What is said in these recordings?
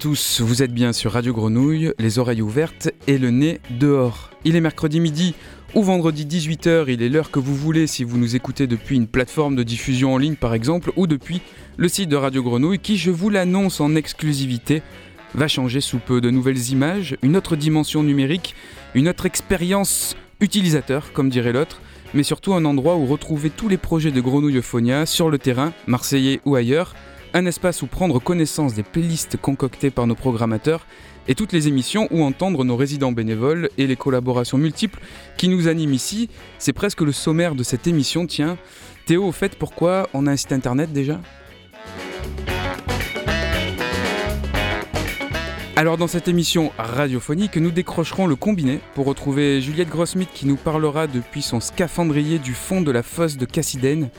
Tous, vous êtes bien sur Radio Grenouille, les oreilles ouvertes et le nez dehors. Il est mercredi midi ou vendredi 18h, il est l'heure que vous voulez si vous nous écoutez depuis une plateforme de diffusion en ligne par exemple ou depuis le site de Radio Grenouille qui, je vous l'annonce en exclusivité, va changer sous peu de nouvelles images, une autre dimension numérique, une autre expérience utilisateur comme dirait l'autre, mais surtout un endroit où retrouver tous les projets de Grenouille Euphonia sur le terrain, marseillais ou ailleurs, un espace où prendre connaissance des playlists concoctées par nos programmateurs et toutes les émissions où entendre nos résidents bénévoles et les collaborations multiples qui nous animent ici. C'est presque le sommaire de cette émission, tiens. Théo, au fait, pourquoi on a un site internet déjà? Alors dans cette émission radiophonique, nous décrocherons le combiné pour retrouver Juliette Grossmith qui nous parlera depuis son scaphandrier du fond de la fosse de Cassidène,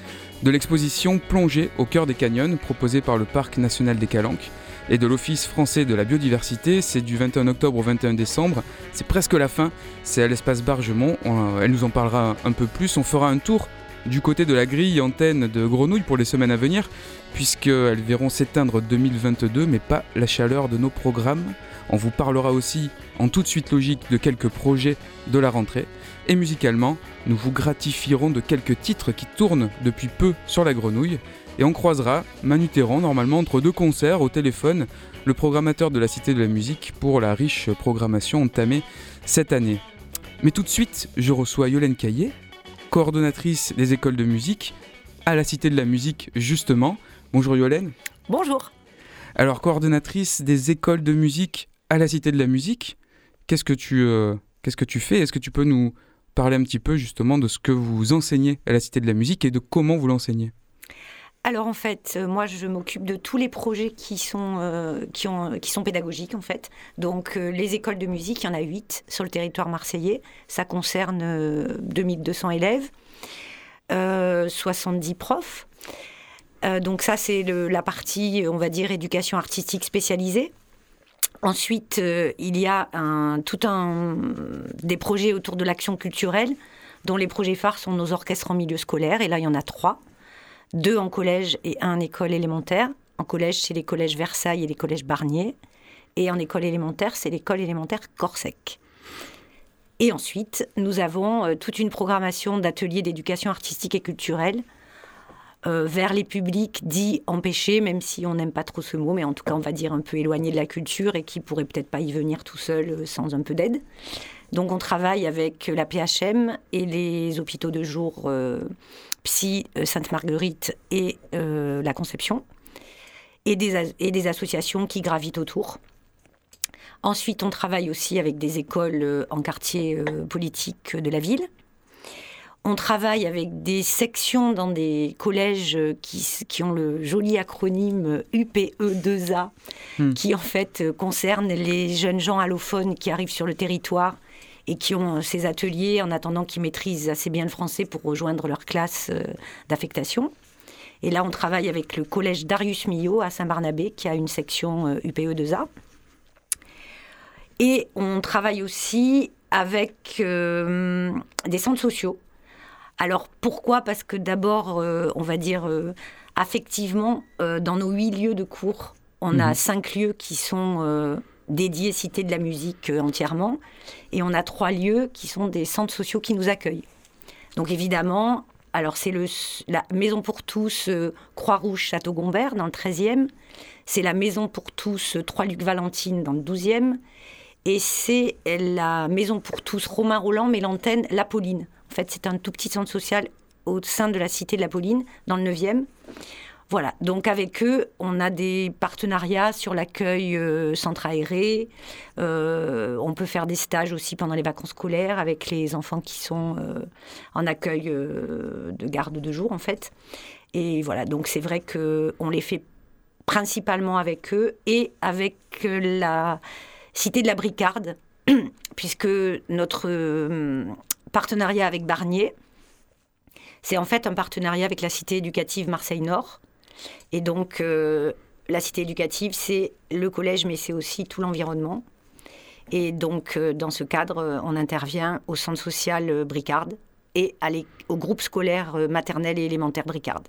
de l'exposition Plongée au cœur des canyons proposée par le Parc national des Calanques et de l'Office français de la biodiversité. C'est du 21 octobre au 21 décembre. C'est presque la fin. C'est à l'espace Bargemont. elle nous en parlera un peu plus. On fera un tour du côté de la grille antenne de Grenouille pour les semaines à venir, puisqu'elles verront s'éteindre 2022, mais pas la chaleur de nos programmes. On vous parlera aussi, en toute suite logique, de quelques projets de la rentrée. Et musicalement, nous vous gratifierons de quelques titres qui tournent depuis peu sur la grenouille. Et on croisera Manu Terran, normalement entre deux concerts, au téléphone, le programmateur de la Cité de la Musique, pour la riche programmation entamée cette année. Mais tout de suite, je reçois Yolène Caillé, coordonnatrice des écoles de musique à la Cité de la Musique, justement. Bonjour Yolène. Bonjour. Alors, coordonnatrice des écoles de musique à la Cité de la Musique, qu'est-ce que tu, euh, qu'est-ce que tu fais? Est-ce que tu peux nous parler un petit peu justement de ce que vous enseignez à la Cité de la Musique et de comment vous l'enseignez alors en fait, euh, moi je m'occupe de tous les projets qui sont, euh, sont pédagogiques en fait. Donc les écoles de musique, il y en a 8 sur le territoire marseillais. Ça concerne 2200 élèves, 70 profs. donc ça c'est la partie, on va dire, éducation artistique spécialisée. Ensuite, euh, il y a tout un des projets autour de l'action culturelle, dont les projets phares sont nos orchestres en milieu scolaire. Et là, il y en a trois deux en collège et un en école élémentaire. En collège, c'est les collèges Versailles et les collèges Barnier. Et en école élémentaire, c'est l'école élémentaire Corsec. Et ensuite, nous avons euh, toute une programmation d'ateliers d'éducation artistique et culturelle euh, vers les publics dits empêchés, même si on n'aime pas trop ce mot, mais en tout cas on va dire un peu éloignés de la culture et qui pourraient peut-être pas y venir tout seul euh, sans un peu d'aide. Donc on travaille avec la PHM et les hôpitaux de jour euh, Psy Sainte-Marguerite et la Conception, et des, et des associations qui gravitent autour. Ensuite, on travaille aussi avec des écoles en quartier politique de la ville. On travaille avec des sections dans des collèges qui, ont le joli acronyme UPE2A, hmm. qui en fait concerne les jeunes gens allophones qui arrivent sur le territoire et qui ont ces ateliers en attendant qu'ils maîtrisent assez bien le français pour rejoindre leur classe euh, d'affectation. Et là, on travaille avec le collège Darius Millot à Saint-Barnabé, qui a une section UPE2A. Et on travaille aussi avec euh, des centres sociaux alors pourquoi? Parce que d'abord, euh, on va dire euh, affectivement, euh, dans nos huit lieux de cours, on a mhm. cinq lieux qui sont dédiés Cité de la musique entièrement, et on a trois lieux qui sont des centres sociaux qui nous accueillent. Donc évidemment, alors c'est la Maison pour tous Croix-Rouge Château-Gombert dans le 13e, c'est la Maison pour tous Trois-Luc Valentine dans le 12e, et c'est la Maison pour tous Romain Roland, mais l'antenne La Pauline en fait, c'est un tout petit centre social au sein de la cité de la Pauline, dans le 9e. Voilà, donc avec eux, on a des partenariats sur l'accueil euh, centre aéré. Euh, on peut faire des stages aussi pendant les vacances scolaires avec les enfants qui sont euh, en accueil de garde de jour, en fait. Et voilà, donc c'est vrai qu'on les fait principalement avec eux et avec la cité de la Bricarde, puisque notre partenariat avec Barnier. C'est en fait un partenariat avec la cité éducative Marseille-Nord. Et donc, euh, la cité éducative, c'est le collège, mais c'est aussi tout l'environnement. Et donc, euh, dans ce cadre, on intervient au centre social Bricarde, et aller au groupe scolaire euh, maternel et élémentaire Bricard.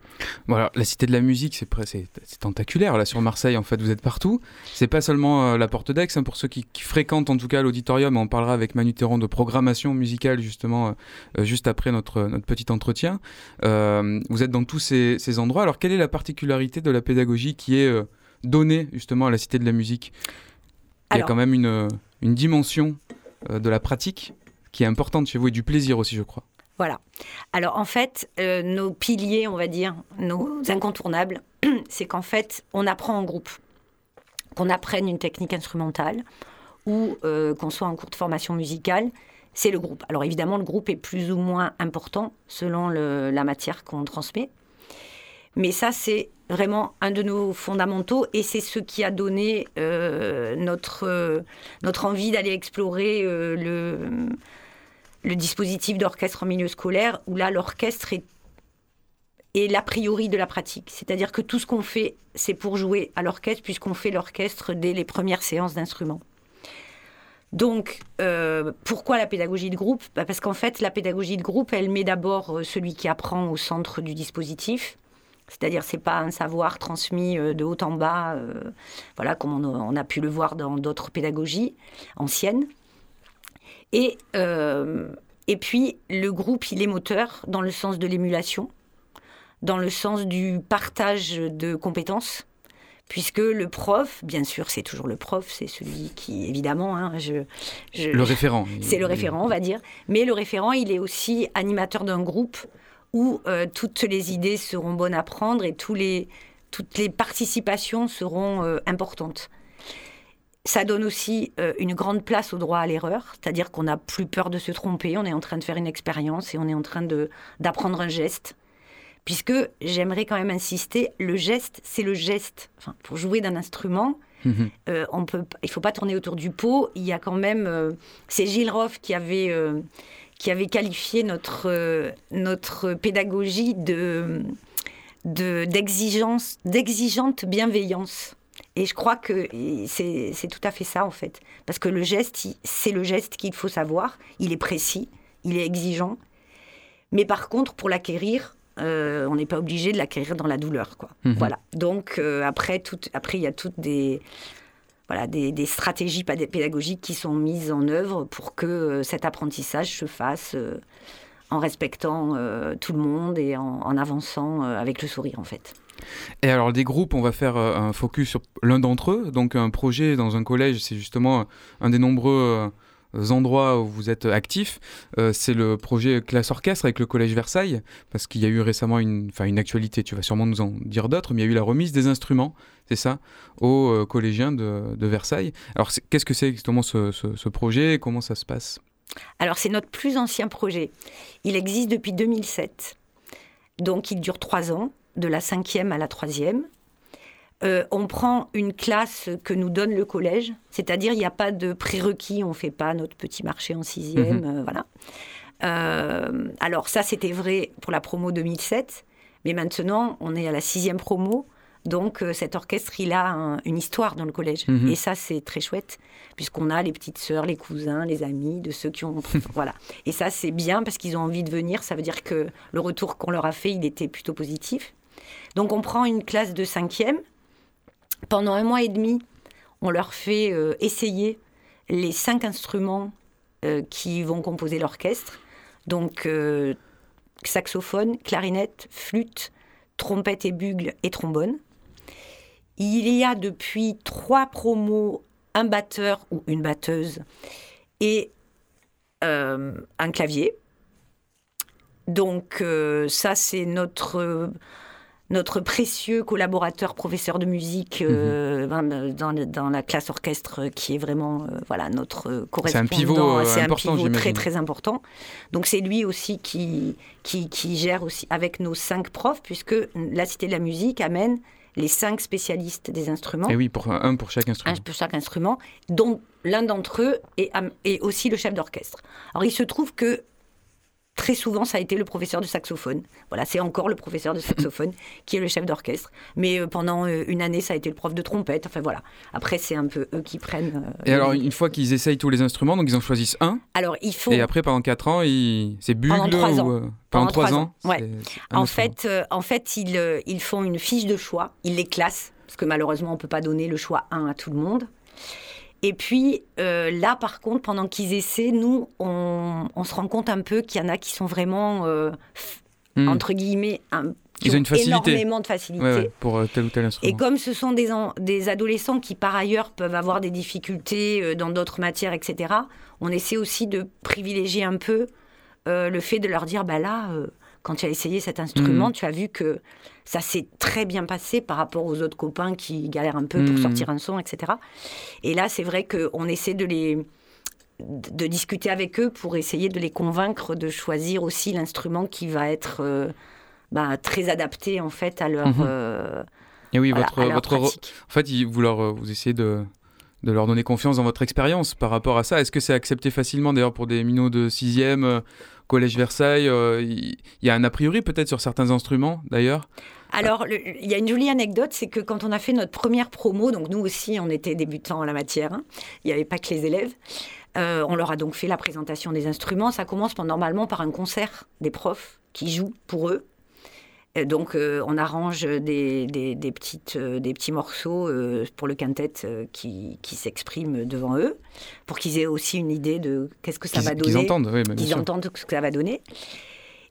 Voilà, la Cité de la Musique, c'est c'est tentaculaire là sur Marseille. En fait, vous êtes partout. C'est pas seulement euh, la Porte d'Aix. Hein, pour ceux qui, fréquentent en tout cas l'auditorium, on parlera avec Manu Théron de programmation musicale justement euh, juste après notre notre petit entretien. vous êtes dans tous ces, ces, endroits. Alors, quelle est la particularité de la pédagogie qui est donnée justement à la Cité de la Musique? Il y a quand même une, une dimension de la pratique qui est importante chez vous et du plaisir aussi, je crois. Voilà. Alors en fait, euh, nos piliers, on va dire, nos incontournables, c'est qu'en fait, on apprend en groupe. Qu'on apprenne une technique instrumentale ou euh, qu'on soit en cours de formation musicale, c'est le groupe. Alors évidemment, le groupe est plus ou moins important selon la matière qu'on transmet. Mais ça, c'est vraiment un de nos fondamentaux et c'est ce qui a donné euh, notre, notre envie d'aller explorer le le dispositif d'orchestre en milieu scolaire, où là, l'orchestre est, l'a priori de la pratique. C'est-à-dire que tout ce qu'on fait, c'est pour jouer à l'orchestre, puisqu'on fait l'orchestre dès les premières séances d'instruments. Donc, euh, pourquoi la pédagogie de groupe? Bah, Parce qu'en fait, la pédagogie de groupe, elle met d'abord euh, celui qui apprend au centre du dispositif. C'est-à-dire, c'est pas un savoir transmis euh, de haut en bas, voilà, comme on a pu le voir dans d'autres pédagogies anciennes. Et, euh, et puis, le groupe, il est moteur dans le sens de l'émulation, dans le sens du partage de compétences puisque le prof, bien sûr, c'est toujours le prof, c'est celui qui, évidemment, hein, je, le référent. C'est le référent, on va dire. Mais le référent, il est aussi animateur d'un groupe où euh, toutes les idées seront bonnes à prendre et tous les, toutes les participations seront euh, importantes. Ça donne aussi euh, une grande place au droit à l'erreur, c'est-à-dire qu'on n'a plus peur de se tromper, on est en train de faire une expérience et on est en train d'apprendre un geste. Puisque j'aimerais quand même insister, le geste, c'est le geste. Enfin, pour jouer d'un instrument, mhm. euh, on peut, il faut pas tourner autour du pot. Il y a quand même, euh, c'est Gilles Roff qui avait, qui avait qualifié notre, notre pédagogie de d'exigence, d'exigeante bienveillance. Et je crois que c'est tout à fait ça, en fait. Parce que le geste, c'est le geste qu'il faut savoir. Il est précis, il est exigeant. Mais par contre, pour l'acquérir, euh, on n'est pas obligé de l'acquérir dans la douleur. Quoi. Mhm. Voilà. Donc, euh, après, tout, après, il y a toutes des, voilà, des, des, stratégies pédagogiques qui sont mises en œuvre pour que euh, cet apprentissage se fasse en respectant tout le monde et en, en avançant avec le sourire, en fait. Et alors des groupes, on va faire euh, un focus sur l'un d'entre eux. Donc un projet dans un collège, c'est justement un des nombreux euh, endroits où vous êtes actif. Euh, c'est le projet classe orchestre avec le collège Versailles, parce qu'il y a eu récemment une, une actualité, tu vas sûrement nous en dire d'autres, mais il y a eu la remise des instruments, c'est ça, aux collégiens de, Versailles. Alors qu'est-ce que c'est exactement ce projet? Comment ça se passe? Alors c'est notre plus ancien projet. Il existe depuis 2007. Donc il dure trois ans de la cinquième à la troisième. Euh, on prend une classe que nous donne le collège, c'est-à-dire il n'y a pas de prérequis, on ne fait pas notre petit marché en sixième, mhm. euh, voilà. Euh, alors ça, c'était vrai pour la promo 2007, mais maintenant, on est à la sixième promo, donc cet orchestre, il a une histoire dans le collège. Mhm. Et ça, c'est très chouette, puisqu'on a les petites sœurs, les cousins, les amis de ceux qui ont... voilà. Et ça, c'est bien parce qu'ils ont envie de venir. Ça veut dire que le retour qu'on leur a fait, il était plutôt positif. Donc on prend une classe de cinquième. Pendant un mois et demi, on leur fait euh, essayer les cinq instruments euh, qui vont composer l'orchestre. Donc euh, saxophone, clarinette, flûte, trompette et bugle et trombone. Il y a depuis trois promos un batteur ou une batteuse et un clavier. Donc ça, c'est notre notre précieux collaborateur professeur de musique euh, mhm. dans, la classe orchestre qui est vraiment euh, voilà notre correspondant. C'est un pivot, c'est un pivot très très important. Donc c'est lui aussi qui, qui, qui gère aussi avec nos cinq profs puisque la Cité de la musique amène les cinq spécialistes des instruments. Et oui, pour un pour chaque instrument. Un pour chaque instrument, dont l'un d'entre eux est, est aussi le chef d'orchestre. Alors il se trouve que très souvent, ça a été le professeur de saxophone. Voilà, c'est encore le professeur de saxophone qui est le chef d'orchestre. Mais pendant une année, ça a été le prof de trompette. Enfin voilà. Après, c'est un peu eux qui prennent. et alors, une fois qu'ils essayent tous les instruments, donc ils en choisissent un. Alors, il faut. Et après, pendant 4 ans, ils... c'est bugle Pendant 3 ans. ou, pendant, 3 ans. Ouais. En fait, en fait, ils, ils font une fiche de choix. Ils les classent parce que malheureusement, on ne peut pas donner le choix 1 à tout le monde. Et puis euh, là, par contre, pendant qu'ils essaient, nous, on, se rend compte un peu qu'il y en a qui sont vraiment, euh, hmm. entre guillemets, un, qui Ils ont, une facilité. énormément de facilité. pour euh, tel ou tel instrument. Et comme ce sont des, des adolescents qui, par ailleurs, peuvent avoir des difficultés dans d'autres matières, etc., on essaie aussi de privilégier un peu le fait de leur dire, bah là, quand tu as essayé cet instrument, hmm. tu as vu que ça s'est très bien passé par rapport aux autres copains qui galèrent un peu pour hmm. sortir un son, etc. Et là, c'est vrai qu'on essaie de les de discuter avec eux pour essayer de les convaincre de choisir aussi l'instrument qui va être euh, bah, très adapté en fait à leur hmm. euh, et oui votre, votre en fait vous leur vous essayez de de leur donner confiance dans votre expérience par rapport à ça. Est-ce que c'est accepté facilement d'ailleurs pour des minots de 6e, euh, Collège Versailles Il y a un a priori peut-être sur certains instruments d'ailleurs? Alors, il y a une jolie anecdote, c'est que quand on a fait notre première promo, donc nous aussi, on était débutants en la matière, hein, il n'y avait pas que les élèves, euh, on leur a donc fait la présentation des instruments. Ça commence normalement par un concert des profs qui jouent pour eux. donc, euh, on arrange des, petites, euh, des petits morceaux pour le quintet qui, qui s'expriment devant eux, pour qu'ils aient aussi une idée de qu'est-ce que ça va donner. Qu'ils entendent, oui, Qu'ils entendent ce que ça va donner.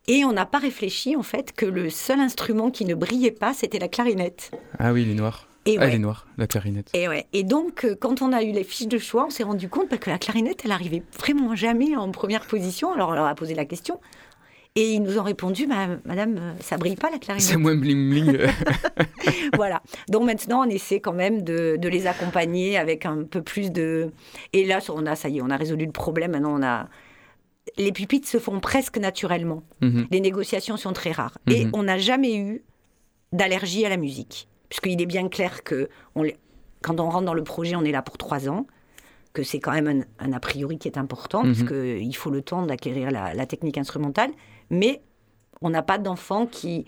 Et on n'a pas réfléchi en fait que le seul instrument qui ne brillait pas, c'était la clarinette. Ah oui, les noirs. Et ah, les noirs, la clarinette. Et, ouais. et donc, euh, quand on a eu les fiches de choix, on s'est rendu compte bah, que la clarinette, elle arrivait vraiment jamais en première position. Alors, on leur a posé la question. Et ils nous ont répondu, bah, Madame, euh, ça brille pas la clarinette. C'est moins bling bling. voilà. Donc maintenant, on essaie quand même de, de, les accompagner avec un peu plus de. Et là, on a, ça y est, on a résolu le problème. Maintenant, on a les pupitres se font presque naturellement. Mhm. Les négociations sont très rares. Et mhm. on n'a jamais eu d'allergie à la musique. Puisqu'il est bien clair que quand on rentre dans le projet, on est là pour trois ans, que c'est quand même un, a priori qui est important, mhm. puisqu'il faut le temps d'acquérir la, technique instrumentale. Mais on n'a pas d'enfants qui...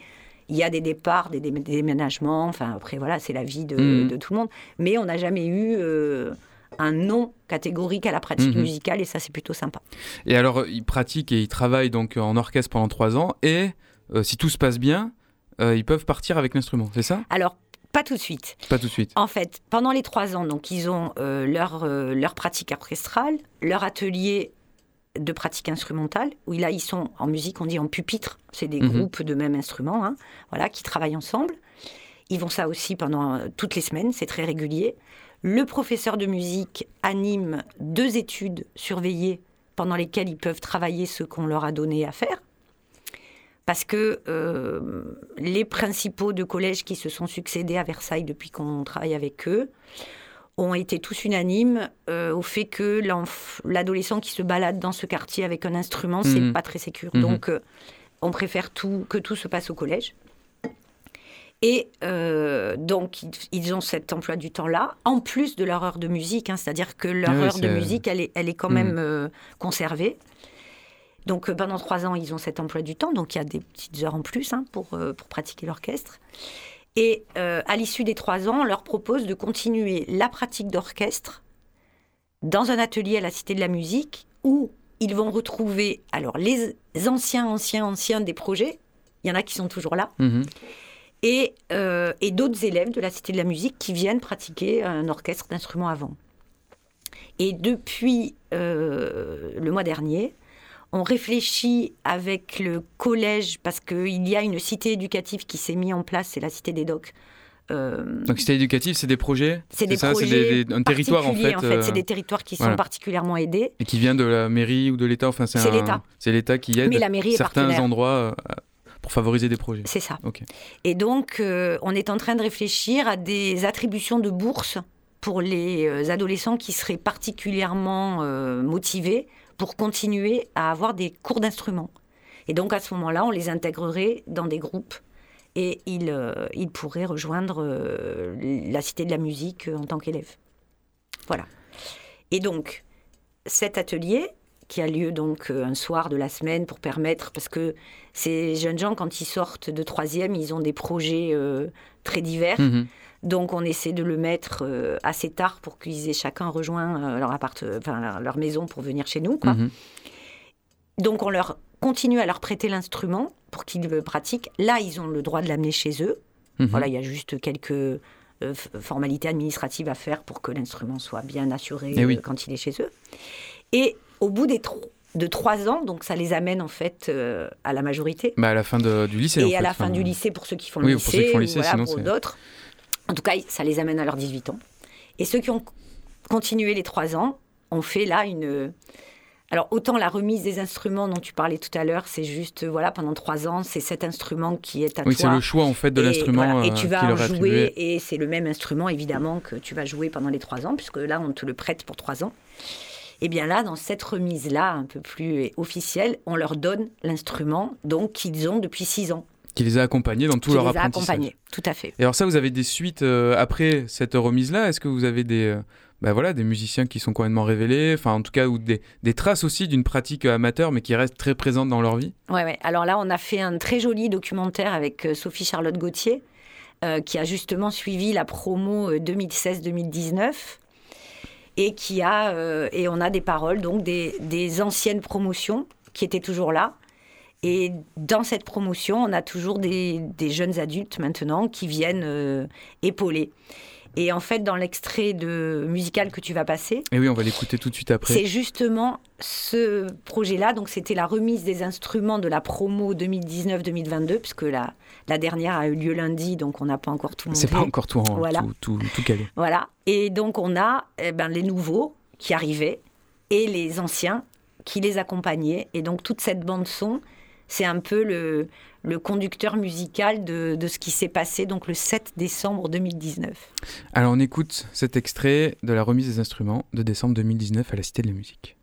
Il y a des départs, des, déménagements, enfin après voilà, c'est la vie de, tout le monde. Mais on n'a jamais eu... Euh, un non catégorique à la pratique mhm. musicale et ça c'est plutôt sympa. Et alors ils pratiquent et ils travaillent donc en orchestre pendant trois ans et euh, si tout se passe bien, euh, ils peuvent partir avec l'instrument, c'est ça? Alors pas tout de suite. Pas tout de suite. En fait, pendant les trois ans, donc ils ont euh, leur, leur pratique orchestrale, leur atelier de pratique instrumentale, où là ils sont en musique, on dit en pupitre, c'est des mhm. groupes de même instrument, hein, voilà, qui travaillent ensemble. Ils vont ça aussi pendant toutes les semaines, c'est très régulier. Le professeur de musique anime deux études surveillées pendant lesquelles ils peuvent travailler ce qu'on leur a donné à faire. Parce que euh, les principaux de collèges qui se sont succédés à Versailles depuis qu'on travaille avec eux ont été tous unanimes euh, au fait que l'adolescent qui se balade dans ce quartier avec un instrument, c'est mmh. pas très sécur. Mmh. Donc, euh, on préfère tout, que tout se passe au collège. Et euh, donc, ils ont cet emploi du temps-là, en plus de leur heure de musique, hein, c'est-à-dire que leur heure de musique, elle est, elle est quand hmm. même euh, conservée. Donc, euh, pendant trois ans, ils ont cet emploi du temps, donc il y a des petites heures en plus hein, pour, pour pratiquer l'orchestre. Et à l'issue des trois ans, on leur propose de continuer la pratique d'orchestre dans un atelier à la Cité de la Musique où ils vont retrouver alors les anciens, anciens, anciens des projets. Il y en a qui sont toujours là. Mhm et, euh, et d'autres élèves de la Cité de la Musique qui viennent pratiquer un orchestre d'instruments avant. Et depuis euh, le mois dernier, on réfléchit avec le collège, parce qu'il y a une cité éducative qui s'est mise en place, c'est la Cité des Docs. Euh, Donc cité éducative, c'est des projets? C'est des ça, projets un territoire en fait. C'est des territoires qui sont particulièrement aidés. Et qui vient de la mairie ou de l'État? Enfin, C'est l'État. C'est l'État qui aide Mais la mairie certains endroits pour favoriser des projets. C'est ça. Et donc, euh, on est en train de réfléchir à des attributions de bourses pour les euh, adolescents qui seraient particulièrement euh, motivés pour continuer à avoir des cours d'instruments. Et donc, à ce moment-là, on les intégrerait dans des groupes et ils, ils pourraient rejoindre la Cité de la musique en tant qu'élèves. Voilà. Et donc, cet atelier, qui a lieu donc euh, un soir de la semaine pour permettre, parce que ces jeunes gens, quand ils sortent de troisième, ils ont des projets euh, très divers. Mhm. Donc on essaie de le mettre euh, assez tard pour qu'ils aient chacun rejoint leur, appart enfin, leur, maison pour venir chez nous. Quoi. Mhm. Donc on leur continue à leur prêter l'instrument pour qu'ils le pratiquent. Là, ils ont le droit de l'amener chez eux. Mhm. Voilà, il y a juste quelques formalités administratives à faire pour que l'instrument soit bien assuré Eh oui. quand il est chez eux. Et au bout des tro- de trois ans, donc ça les amène en fait euh, à la majorité. Bah, à la fin de- du lycée. en Et à fait. la fin Enfin, du lycée pour ceux qui font oui, le pour ceux lycée, qui font ou lycée, voilà, sinon pour d'autres. En tout cas, ça les amène à leurs 18 ans. Et ceux qui ont continué les trois ans ont fait là une. Alors autant la remise des instruments dont tu parlais tout à l'heure, c'est juste voilà pendant trois ans, c'est cet instrument qui est à Oui, c'est toi. le choix en fait de l'instrument voilà, et euh, tu vas en jouer attribué. et c'est le même instrument évidemment que tu vas jouer pendant les trois ans puisque là on te le prête pour trois ans. Et bien là, dans cette remise-là, un peu plus officielle, on leur donne l'instrument donc qu'ils ont depuis six ans. Qui les a accompagnés dans tout qui leur les a accompagnés, tout à fait. Et alors ça, vous avez des suites euh, après cette remise-là? Est-ce que vous avez des, euh, bah voilà, des musiciens qui sont complètement révélés? Enfin, en tout cas, ou des, des traces aussi d'une pratique euh, amateur, mais qui reste très présente dans leur vie? Ouais, ouais. Alors là, on a fait un très joli documentaire avec euh, Sophie Charlotte Gauthier, qui a justement suivi la promo euh, 2016-2019. Et qui a euh, et on a des paroles donc des, des anciennes promotions qui étaient toujours là. Et dans cette promotion, on a toujours des, des jeunes adultes maintenant qui viennent euh, épauler. Et en fait, dans l'extrait de musical que tu vas passer, Et oui, on va l'écouter tout de suite après. c'est justement ce projet-là. Donc, c'était la remise des instruments de la promo 2019-2022, puisque la, la dernière a eu lieu lundi, donc on n'a pas encore tout monté. C'est pas encore tout, en, Voilà. tout, tout, tout calé. Voilà. Et donc, on a eh ben, les nouveaux qui arrivaient et les anciens qui les accompagnaient. Et donc, toute cette bande-son, c'est un peu le, conducteur musical de, de ce qui s'est passé donc le 7 décembre 2019. Alors, on écoute cet extrait de la remise des instruments de décembre 2019 à la Cité de la Musique.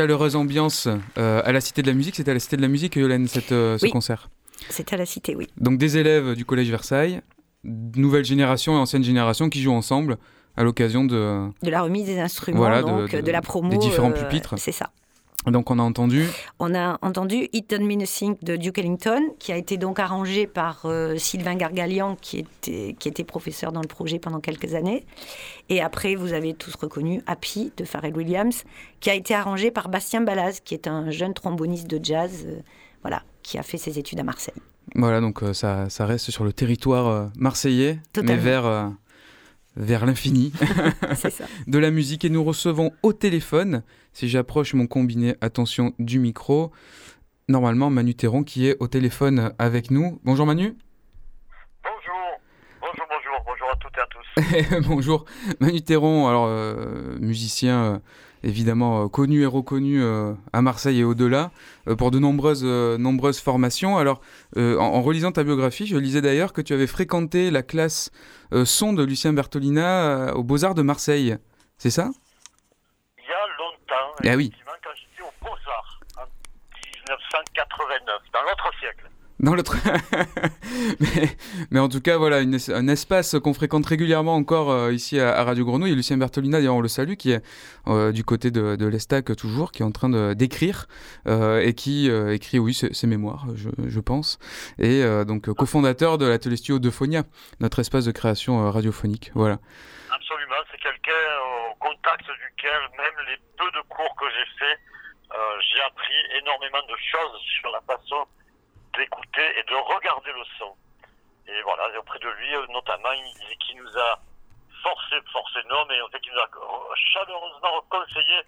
Chaleureuse ambiance euh, à la Cité de la Musique. C'était à la Cité de la Musique, Yolène, cette, euh, ce Oui. concert. C'était à la cité, oui. Donc des élèves du Collège Versailles, nouvelle génération et ancienne génération qui jouent ensemble à l'occasion de... De la remise des instruments, Voilà, de- donc de- de, la promo. des différents euh, pupitres. C'est ça. Donc on a entendu... On a entendu It Don't Mean a Thing de Duke Ellington, qui a été donc arrangé par euh, Sylvain Gargalian, qui était, qui était professeur dans le projet pendant quelques années. Et après, vous avez tous reconnu Happy de Pharrell Williams, qui a été arrangé par Bastien Balaz, qui est un jeune tromboniste de jazz. euh, voilà, qui a fait ses études à Marseille. Voilà, donc ça, ça, reste sur le territoire marseillais, mais vers, vers l'infini de la musique. Et nous recevons au téléphone, si j'approche mon combiné, attention du micro, normalement Manu Théron qui est au téléphone avec nous. Bonjour Manu. Bonjour, Manu Théron, alors euh, musicien euh, évidemment euh, connu et reconnu à Marseille et au-delà pour de nombreuses, nombreuses formations. Alors, en, relisant ta biographie, je lisais d'ailleurs que tu avais fréquenté la classe son de Lucien Bertolina aux Beaux-Arts de Marseille. C'est ça? Il y a longtemps, ah, oui. quand j'étais aux Beaux-Arts, en 1989, dans l'autre siècle. Dans l'autre. mais, en tout cas, voilà, un espace qu'on fréquente régulièrement encore euh, ici à, Radio Grenouille. Et Lucien Bertolina, d'ailleurs, on le salue, qui est euh, du côté de, de l'Estac toujours, qui est en train d'écrire euh, et qui écrit, oui, ses, mémoires, je, pense. Et donc, cofondateur de l'atelier studio de Phonia, notre espace de création radiophonique. Voilà. Absolument, c'est quelqu'un au contact duquel, même les peu de cours que j'ai fait, j'ai appris énormément de choses sur la façon d'écouter et de regarder le son. Et voilà, auprès de lui, euh, notamment, il qui nous a forcé, forcé non, mais en fait, il nous a chaleureusement conseillé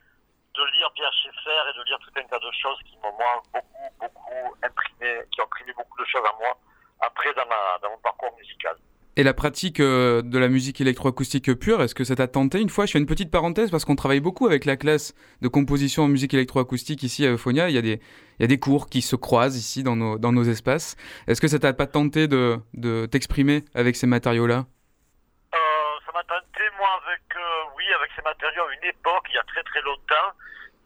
de lire Pierre Schaeffer et de lire tout un tas de choses qui m'ont, moi, beaucoup, beaucoup imprimé, qui ont imprimé beaucoup de choses à moi après dans, mon parcours musical. Et la pratique euh, de la musique électroacoustique pure, est-ce que ça t'a tenté une fois? Je fais une petite parenthèse parce qu'on travaille beaucoup avec la classe de composition en musique électroacoustique ici à Euphonia. Il y a des, y a des cours qui se croisent ici dans nos, dans nos espaces. Est-ce que ça t'a pas tenté de, de t'exprimer avec ces matériaux-là? Euh, Ça m'a tenté, moi, avec, euh, oui, avec ces matériaux à une époque, il y a très très longtemps.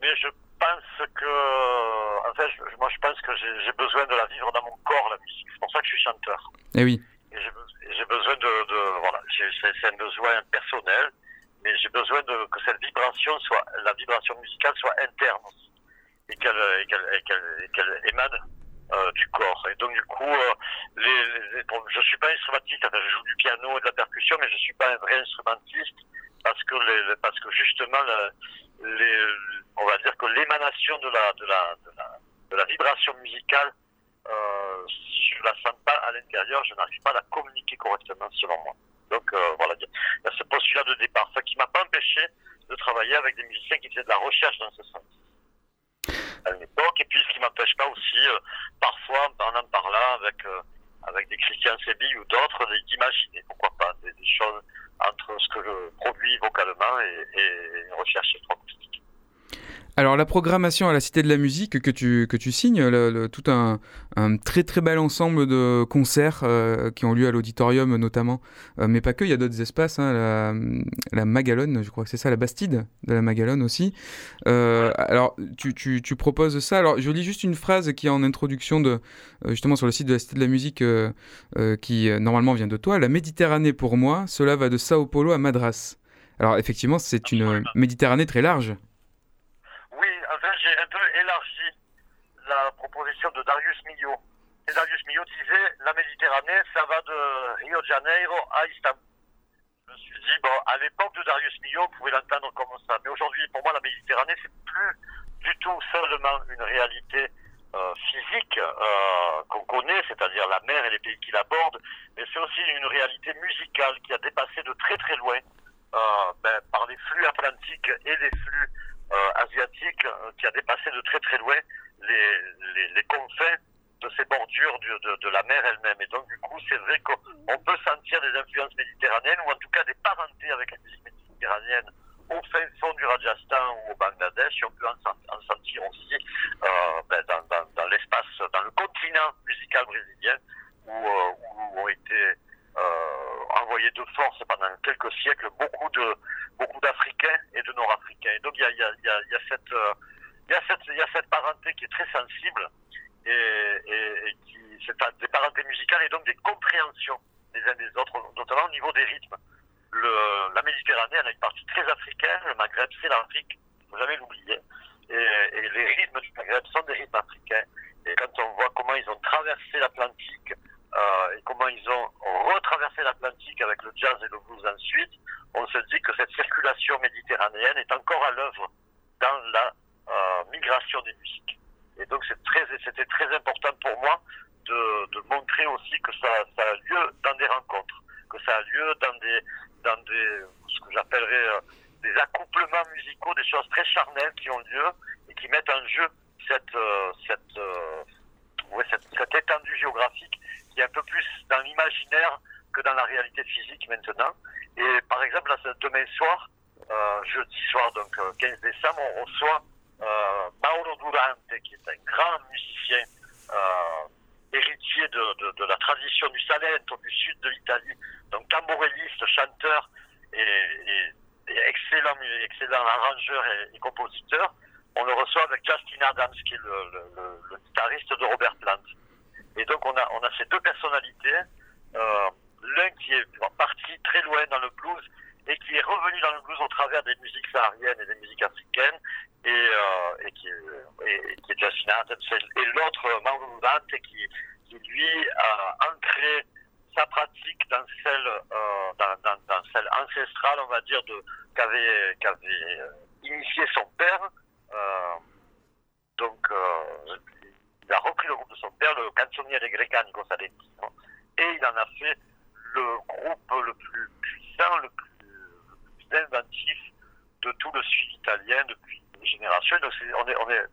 Mais je pense que, en fait, moi je pense que j'ai besoin de la vivre dans mon corps, la musique. C'est pour ça que je suis chanteur. Eh oui j'ai besoin de, de voilà, c'est un besoin personnel, mais j'ai besoin de, que cette vibration soit, la vibration musicale soit interne aussi, et qu'elle qu'elle émane euh, du corps. Et donc du coup, euh, les, je suis pas instrumentiste, je joue du piano et de la percussion, mais je suis pas un vrai instrumentiste parce que les, parce que justement, les, on va dire que l'émanation de la, de la, de la, vibration musicale euh, si je la sens pas à l'intérieur, je n'arrive pas à la communiquer correctement selon moi. Donc euh, voilà, il y a ce postulat de départ, ce qui m'a pas empêché de travailler avec des musiciens qui faisaient de la recherche dans ce sens à l'époque, et puis ce qui m'empêche pas aussi, euh, parfois, en en parlant avec, avec des Christian Sébi ou d'autres, d'imaginer, pourquoi pas, des, choses entre ce que je produis vocalement et, et recherche électroacoustique. Alors la programmation à la Cité de la Musique que tu, que tu signes, tout un, un, très très bel ensemble de concerts euh, qui ont lieu à l'auditorium notamment, euh, mais pas que, il y a d'autres espaces, hein, la, la, Magalone, je crois que c'est ça, la Bastide de la Magalone aussi. Euh, alors tu, tu, tu, proposes ça, alors je lis juste une phrase qui est en introduction de, justement sur le site de la Cité de la Musique qui normalement vient de toi, la Méditerranée pour moi, cela va de Sao Paulo à Madras. Alors effectivement c'est une Méditerranée très large. J'ai un peu élargi la proposition de Darius Milhaud. Et Darius Milhaud disait la Méditerranée, ça va de Rio de Janeiro à Istanbul. Je me suis dit, bon, à l'époque de Darius Milhaud, vous pouvez l'entendre comme ça. Mais aujourd'hui, pour moi, la Méditerranée, c'est plus du tout seulement une réalité euh, physique euh, qu'on connaît, c'est-à-dire la mer et les pays qui l'abordent, mais c'est aussi une réalité musicale qui a dépassé de très très loin euh, ben, par les flux atlantiques et les flux asiatique euh, qui a dépassé de très très loin les, les, les confins de ces bordures de, de, la mer elle-même. Et donc, du coup, c'est vrai qu'on peut sentir des influences méditerranéennes, ou en tout cas des parentés avec la musique méditerranéenne au fin fond du Rajasthan ou au Bangladesh. Et on peut en, sentir aussi Et l'autre membre mouvante qui, lui a ancré sa pratique dans celle, euh, ancestrale, on va dire, qu'avait qu euh, initié son père. Euh, donc, il a repris le groupe de son père, le canzoniere Grecanico Salentino, et il en a fait le groupe le plus puissant, le plus, inventif de tout le sud italien depuis une génération. Donc, on, est, on est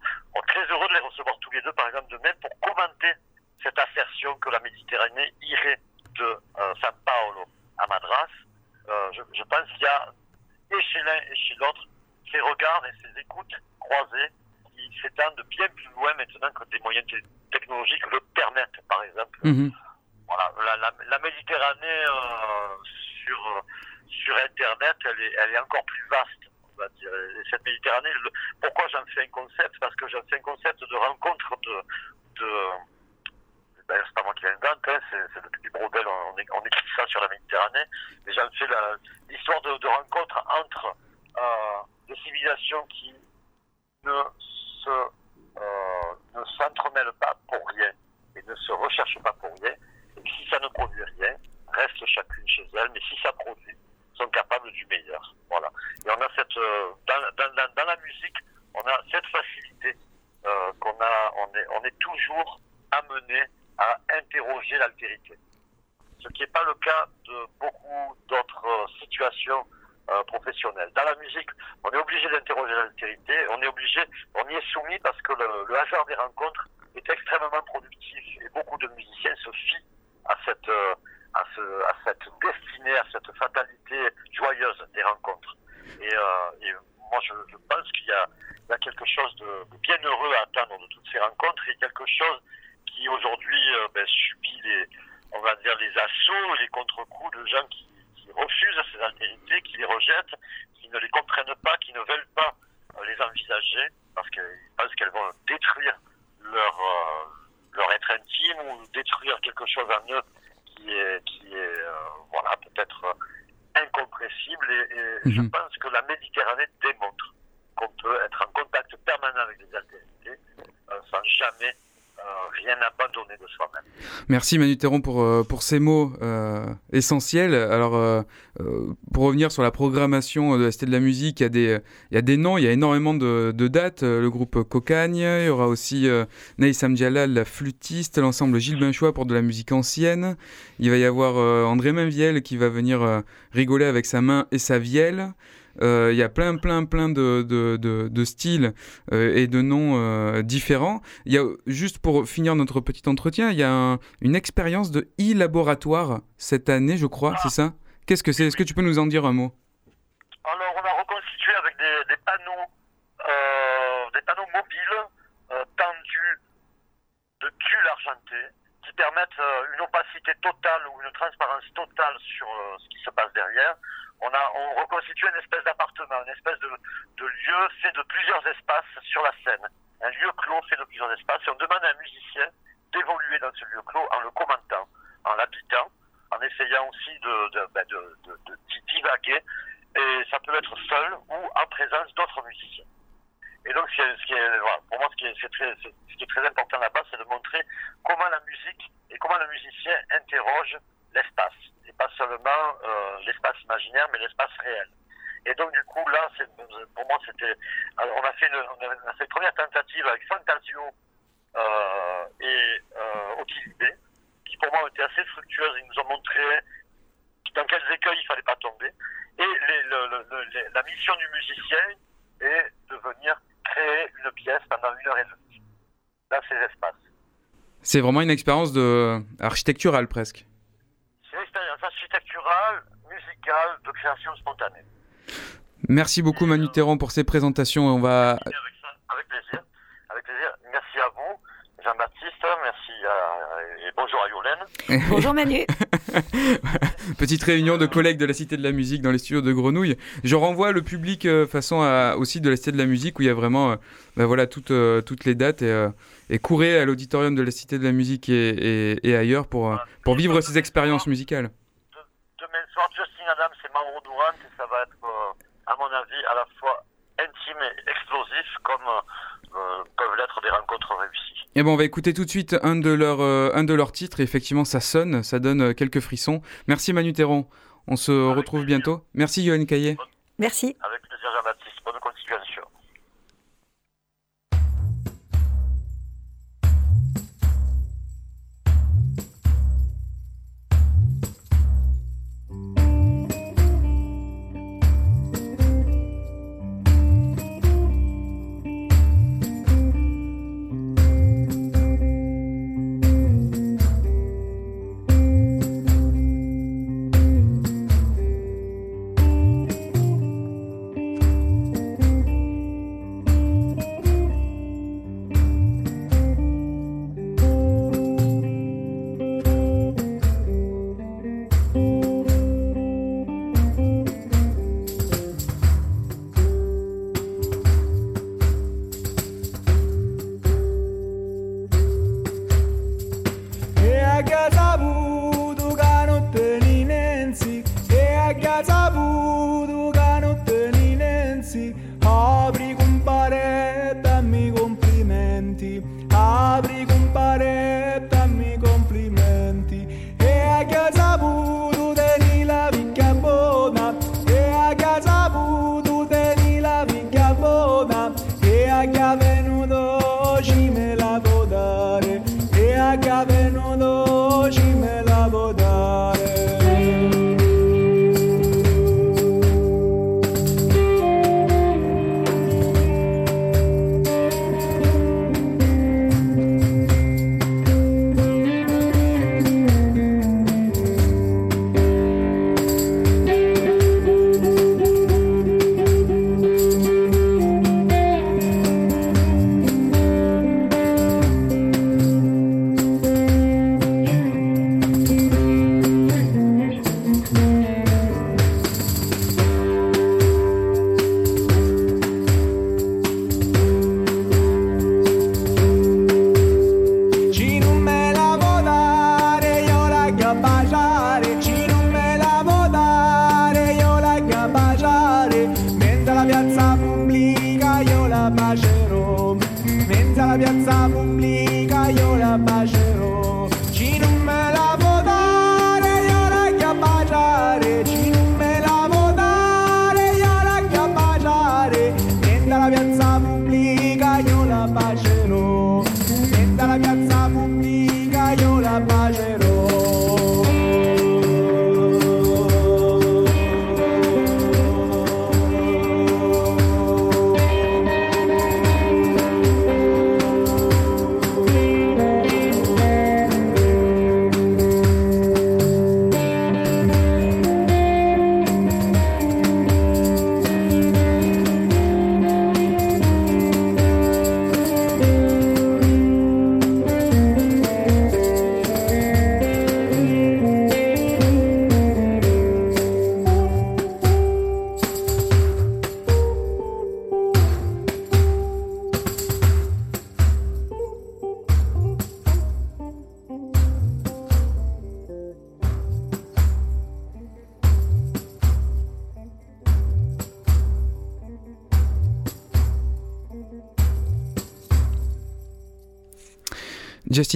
très heureux Mm-hmm. Merci Manu Théron pour, euh, pour ces mots euh, essentiels. Alors, euh, pour revenir sur la programmation de la de la Musique, il y a des, noms, il y a énormément de, dates. Le groupe Cocagne, il y aura aussi euh, Naïsam la flûtiste, l'ensemble Gilles Benchois pour de la musique ancienne. Il va y avoir André Mainviel qui va venir rigoler avec sa main et sa vielle. Euh, il y a plein, plein, plein de, styles euh, et de noms euh, différents. Il y a, juste pour finir notre petit entretien, il y a une expérience de e-laboratoire cette année, je crois, c'est ça? Qu'est-ce que c'est? Est-ce que tu peux nous en dire un mot? Alors, on a reconstitué avec des, panneaux, des panneaux mobiles tendus de tuiles argentées qui permettent une opacité totale ou une transparence totale sur ce qui se passe derrière on, a, reconstitue une espèce d'appartement, une espèce de, lieu fait de plusieurs espaces sur la scène. Un lieu clos fait de plusieurs espaces et on demande à un musicien d'évoluer dans ce lieu clos en le commentant, en l'habitant, en essayant aussi de, ben, divaguer. Et C'est vraiment une expérience de architecturale presque. C'est une expérience architecturale, musicale, de création spontanée. Merci beaucoup Manu Théron pour ces présentations. On va... Avec plaisir. Avec plaisir. Merci à vous. Jean-Baptiste, merci et bonjour à Yolène. bonjour Manu. Petite réunion de collègues de la Cité de la Musique dans les studios de Grenouille. Je renvoie le public euh, façon aussi de la Cité de la Musique où il y a vraiment euh, bah voilà, toutes, euh, toutes les dates et, et courez à l'auditorium de la Cité de la Musique et, et, ailleurs pour, pour vivre ces expériences musicales. Demain soir, Justin Adams et Mauro Durant et ça va être, à mon avis, à la fois intime et explosif comme peuvent l'être des rencontres réussies. Et bon, on va écouter tout de suite un de leurs, euh, un de leurs titres. Et effectivement, ça sonne, ça donne euh, quelques frissons. Merci Manu Théron. On se retrouve bientôt. Merci Yoann Caillé. Merci. Avec plaisir Jean-Baptiste.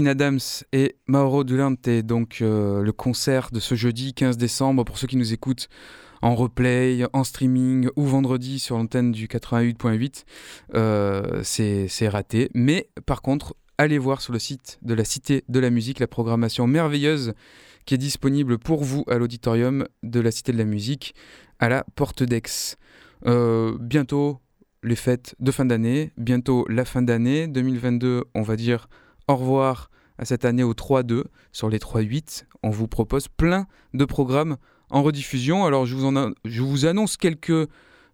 Adams et Mauro Durante, donc euh, le concert de ce jeudi 15 décembre pour ceux qui nous écoutent en replay, en streaming ou vendredi sur l'antenne du 88.8. Euh, c'est raté. Mais par contre, allez voir sur le site de la Cité de la Musique la programmation merveilleuse qui est disponible pour vous à l'auditorium de la Cité de la Musique à la Porte d'Aix. Euh, bientôt les fêtes de fin d'année, bientôt la fin d'année 2022, on va dire au revoir cette année au 3-2 sur les 3-8. On vous propose plein de programmes en rediffusion. Alors je vous, annonce quelques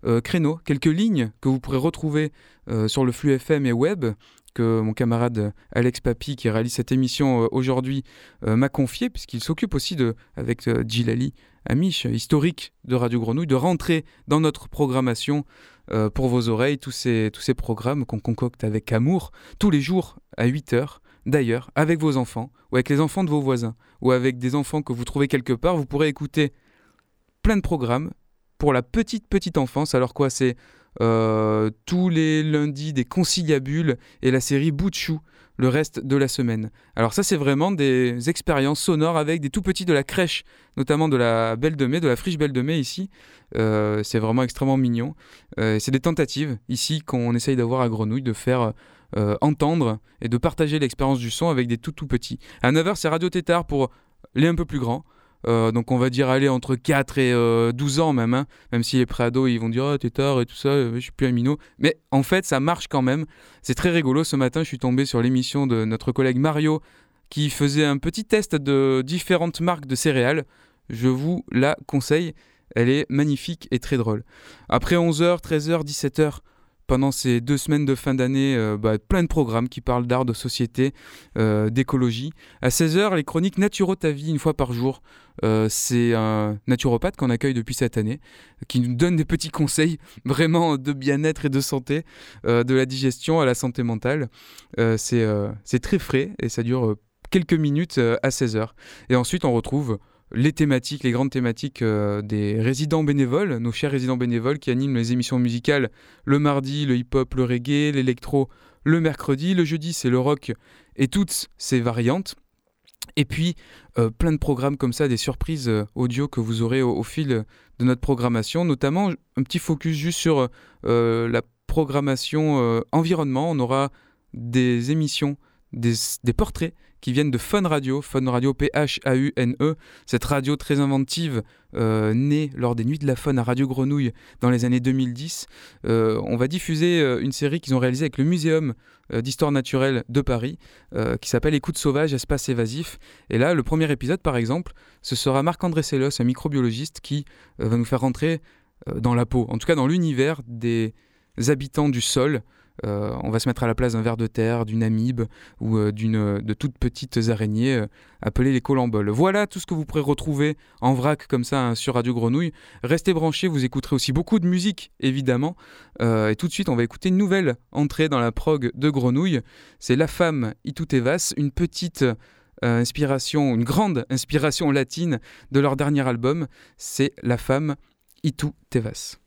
euh, créneaux, quelques lignes que vous pourrez retrouver euh, sur le flux FM et web que mon camarade Alex Papi, qui réalise cette émission euh, aujourd'hui, m'a confié, puisqu'il s'occupe aussi, de, avec Gilali Amish, historique de Radio Grenouille, de rentrer dans notre programmation pour vos oreilles, tous ces, tous ces programmes qu'on concocte avec amour, tous les jours à 8h. D'ailleurs, avec vos enfants, ou avec les enfants de vos voisins, ou avec des enfants que vous trouvez quelque part, vous pourrez écouter plein de programmes pour la petite petite enfance. Alors quoi, c'est euh, tous les lundis des conciliabules et la série Bout chou le reste de la semaine. Alors ça c'est vraiment des expériences sonores avec des tout petits de la crèche, notamment de la Belle de Mai, de la friche Belle de Mai ici. Euh, c'est vraiment extrêmement mignon. Euh, c'est des tentatives ici qu'on essaye d'avoir à Grenouille de faire entendre et de partager l'expérience du son avec des tout tout petits. À 9h c'est Radio Tétard pour les un peu plus grands. Euh, donc on va dire aller entre 4 et 12 euh, ans même, hein. même si les préados ils vont dire oh, et tout ça, euh, je suis plus un minot. Mais en fait ça marche quand même. C'est très rigolo. Ce matin je suis tombé sur l'émission de notre collègue Mario qui faisait un petit test de différentes marques de céréales. Je vous la conseille. Elle est magnifique et très drôle. Après 11h, 13h, 17h, pendant ces deux semaines de fin d'année, euh, bah, plein de programmes qui parlent d'art, de société, euh, d'écologie. À 16h, les chroniques Naturo Ta vie, une fois par jour. Euh, c'est un naturopathe qu'on accueille depuis cette année, qui nous donne des petits conseils vraiment de bien-être et de santé, de la digestion à la santé mentale. c'est très frais et ça dure quelques minutes à 16h. Et ensuite, on retrouve les thématiques, les grandes thématiques euh, des résidents bénévoles, nos chers résidents bénévoles qui animent les émissions musicales le mardi, le hip-hop, le reggae, l'électro le mercredi, le jeudi c'est le rock et toutes ces variantes. Et puis euh, plein de programmes comme ça, des surprises euh, audio que vous aurez au, fil de notre programmation, notamment un petit focus juste sur la programmation environnement. On aura des émissions, des, des portraits qui viennent de Fun Radio, Fun Radio P-H-A-U-N-E, cette radio très inventive euh, née lors des Nuits de la Fun à Radio Grenouille dans les années 2010. Euh, on va diffuser euh, une série qu'ils ont réalisée avec le Muséum d'Histoire Naturelle de Paris, qui s'appelle Écoute sauvage, espace évasif. Et là, le premier épisode, par exemple, ce sera Marc-André Sellos, un microbiologiste, qui va nous faire rentrer dans la peau, en tout cas dans l'univers des habitants du sol, euh, on va se mettre à la place d'un ver de terre, d'une amibe ou euh, d'une euh, de toutes petites araignées appelées les colamboles. Voilà tout ce que vous pourrez retrouver en vrac comme ça hein, sur Radio Grenouille. Restez branchés, vous écouterez aussi beaucoup de musique évidemment. et tout de suite, on va écouter une nouvelle entrée dans la prog de Grenouille. C'est La femme Itutevas, une petite inspiration, une grande inspiration latine de leur dernier album. C'est La femme Itutevas.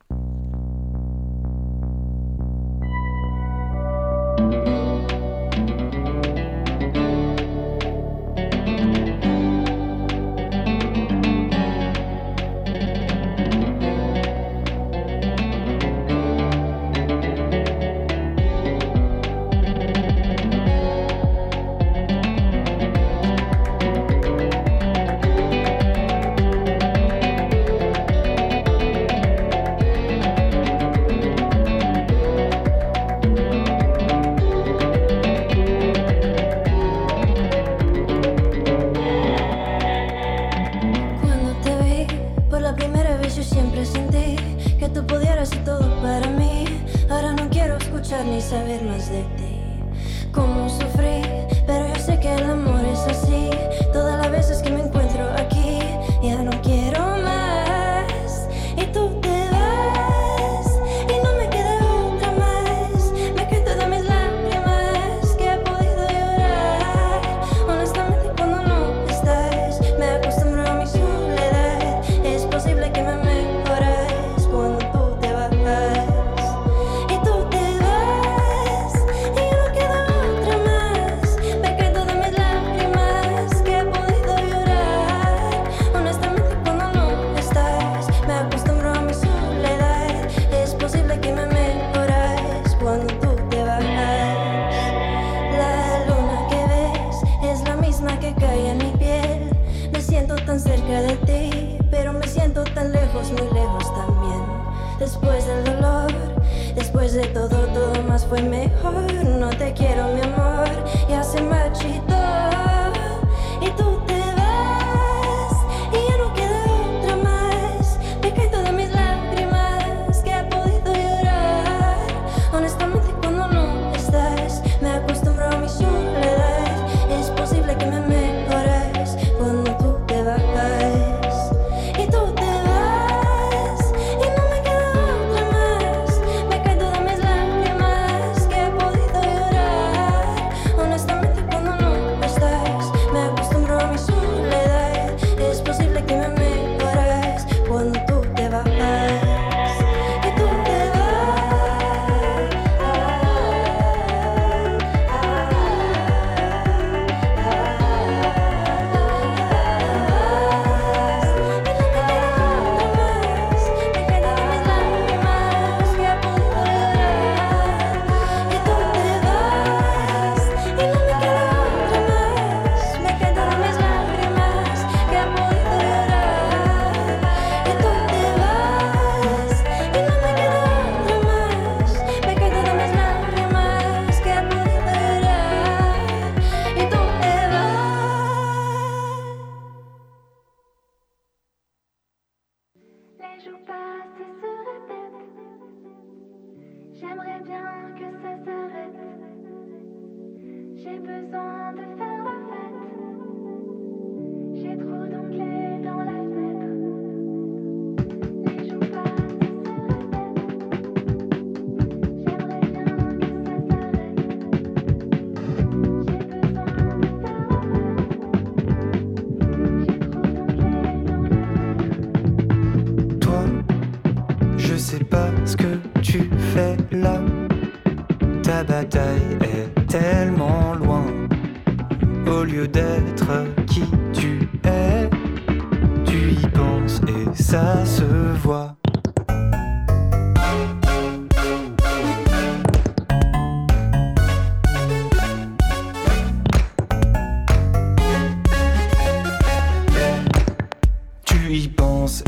tu y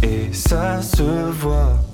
et ça se voit.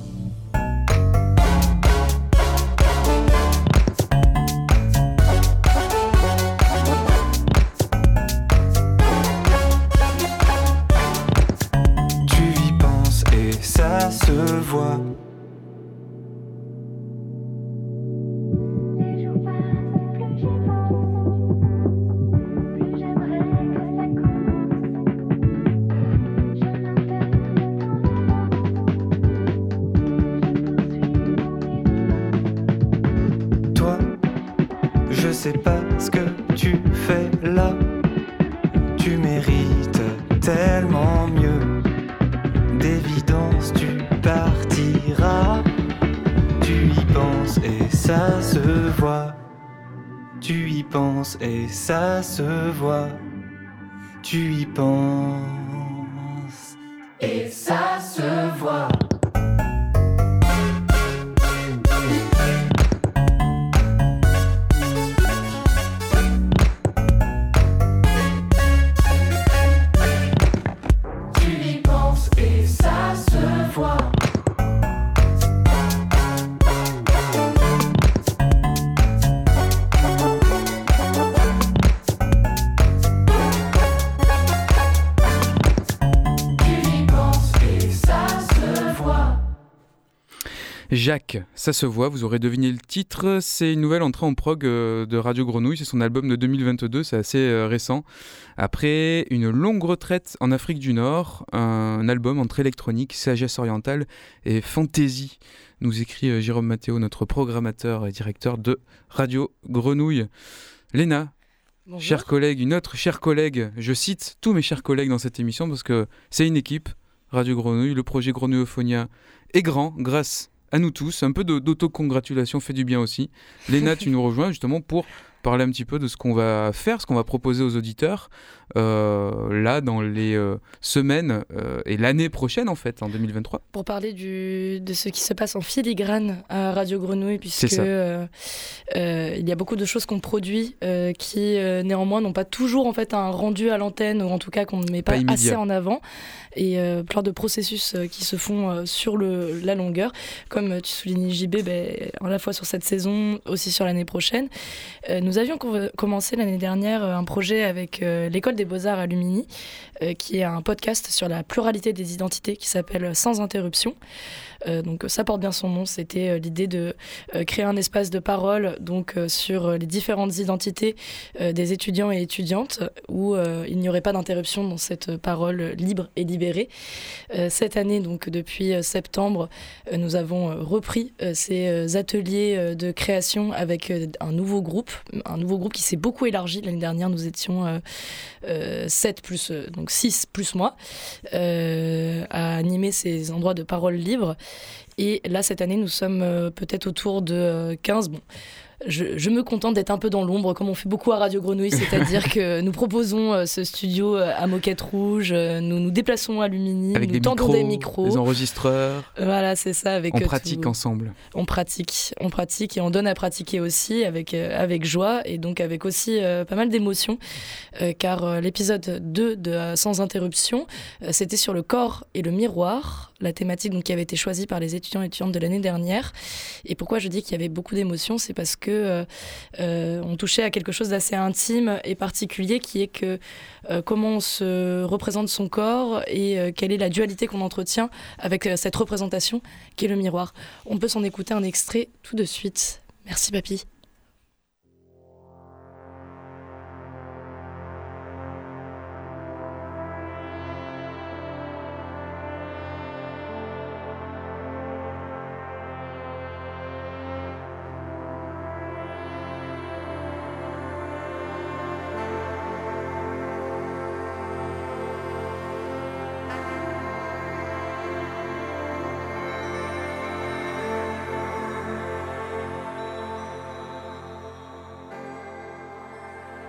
Ça se voit, vous aurez deviné le titre. C'est une nouvelle entrée en prog euh, de Radio Grenouille. C'est son album de 2022, c'est assez euh, récent. Après une longue retraite en Afrique du Nord, un album entre électronique, sagesse orientale et fantaisie, nous écrit euh, Jérôme Matteo, notre programmateur et directeur de Radio Grenouille. Léna, Bonjour. chers collègues, une autre chère collègue, je cite tous mes chers collègues dans cette émission parce que c'est une équipe. Radio Grenouille, le projet Grenouille Euphonia est grand grâce à nous tous. Un peu d'autocongratulation fait du bien aussi. Léna, tu nous rejoins justement pour parler un petit peu de ce qu'on va faire, ce qu'on va proposer aux auditeurs euh, là dans les euh, semaines euh, et l'année prochaine en fait, en 2023 Pour parler du, de ce qui se passe en filigrane à Radio Grenouille, puisque il y a beaucoup de choses qu'on produit qui néanmoins n'ont pas toujours en fait un rendu à l'antenne ou en tout cas qu'on ne met Pas assez en avant. Et plein de processus qui se font sur le, la longueur, comme tu soulignes JB, ben, à la fois sur cette saison, aussi sur l'année prochaine. Euh, nous avions co- commencé l'année dernière euh, un projet avec euh, l'école des beaux-arts à Lumini, euh, qui est un podcast sur la pluralité des identités qui s'appelle Sans interruption. Euh, donc ça porte bien son nom, c'était euh, l'idée de euh, créer un espace de parole donc sur les différentes identités des étudiants et étudiantes où il n'y aurait pas d'interruption dans cette parole libre et libérée. Cette année donc depuis septembre, nous avons repris ces ateliers de création avec un nouveau groupe, un nouveau groupe qui s'est beaucoup élargi. L'année dernière, nous étions euh, euh, 7 plus donc 6 plus moi à animer ces endroits de parole libre. Et là, cette année, nous sommes euh, peut-être autour de euh, 15. Bon, je, je me contente d'être un peu dans l'ombre, comme on fait beaucoup à Radio Grenouille, c'est-à-dire que nous proposons euh, ce studio euh, à moquette rouge, euh, nous nous déplaçons à Lumini, Avec nous des tendons micros, des micros. des enregistreurs, Voilà, c'est ça. Avec on pratique tout- ensemble. on pratique, on pratique et on donne à pratiquer aussi avec, avec joie et donc avec aussi pas mal d'émotions car l'épisode 2 de Sans interruption, c'était sur le corps et le miroir, la thématique donc, qui avait été choisie par les étudiants et étudiantes de l'année dernière. Et pourquoi je dis qu'il y avait beaucoup d'émotions, c'est parce que euh, euh, on touchait à quelque chose d'assez intime et particulier qui est que euh, comment on se représente son corps et quelle est la dualité qu'on entretient avec cette représentation qui est le miroir. On peut s'en écouter un extrait tout de suite. Merci papy.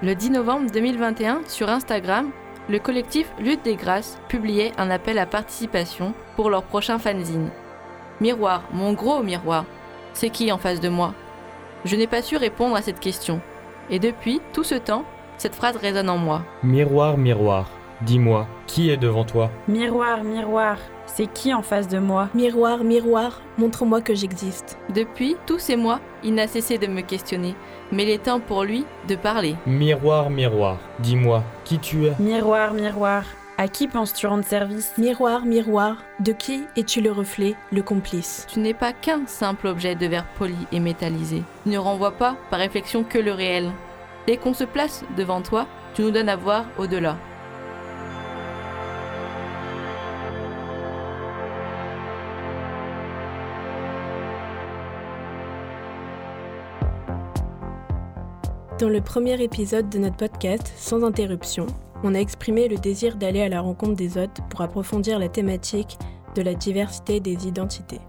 Le 10 novembre 2021, sur Instagram, le collectif Lutte des Grâces publiait un appel à participation pour leur prochain fanzine. Miroir, mon gros miroir, c'est qui en face de moi? Je n'ai pas su répondre à cette question. Et depuis tout ce temps, cette phrase résonne en moi. Miroir, miroir, dis-moi, qui est devant toi? Miroir, miroir, c'est qui en face de moi? Miroir, miroir, montre-moi que j'existe. Depuis tous ces mois, il n'a cessé de me questionner, mais il est temps pour lui de parler. Miroir, miroir, dis-moi, qui tu es? Miroir, miroir, à qui penses-tu rendre service? Miroir, miroir, de qui es-tu le reflet, le complice? Tu n'es pas qu'un simple objet de verre poli et métallisé. Tu ne renvoies pas par réflexion que le réel. Dès qu'on se place devant toi, tu nous donnes à voir au-delà. Dans le premier épisode de notre podcast, Sans interruption, on a exprimé le désir d'aller à la rencontre des hôtes pour approfondir la thématique de la diversité des identités.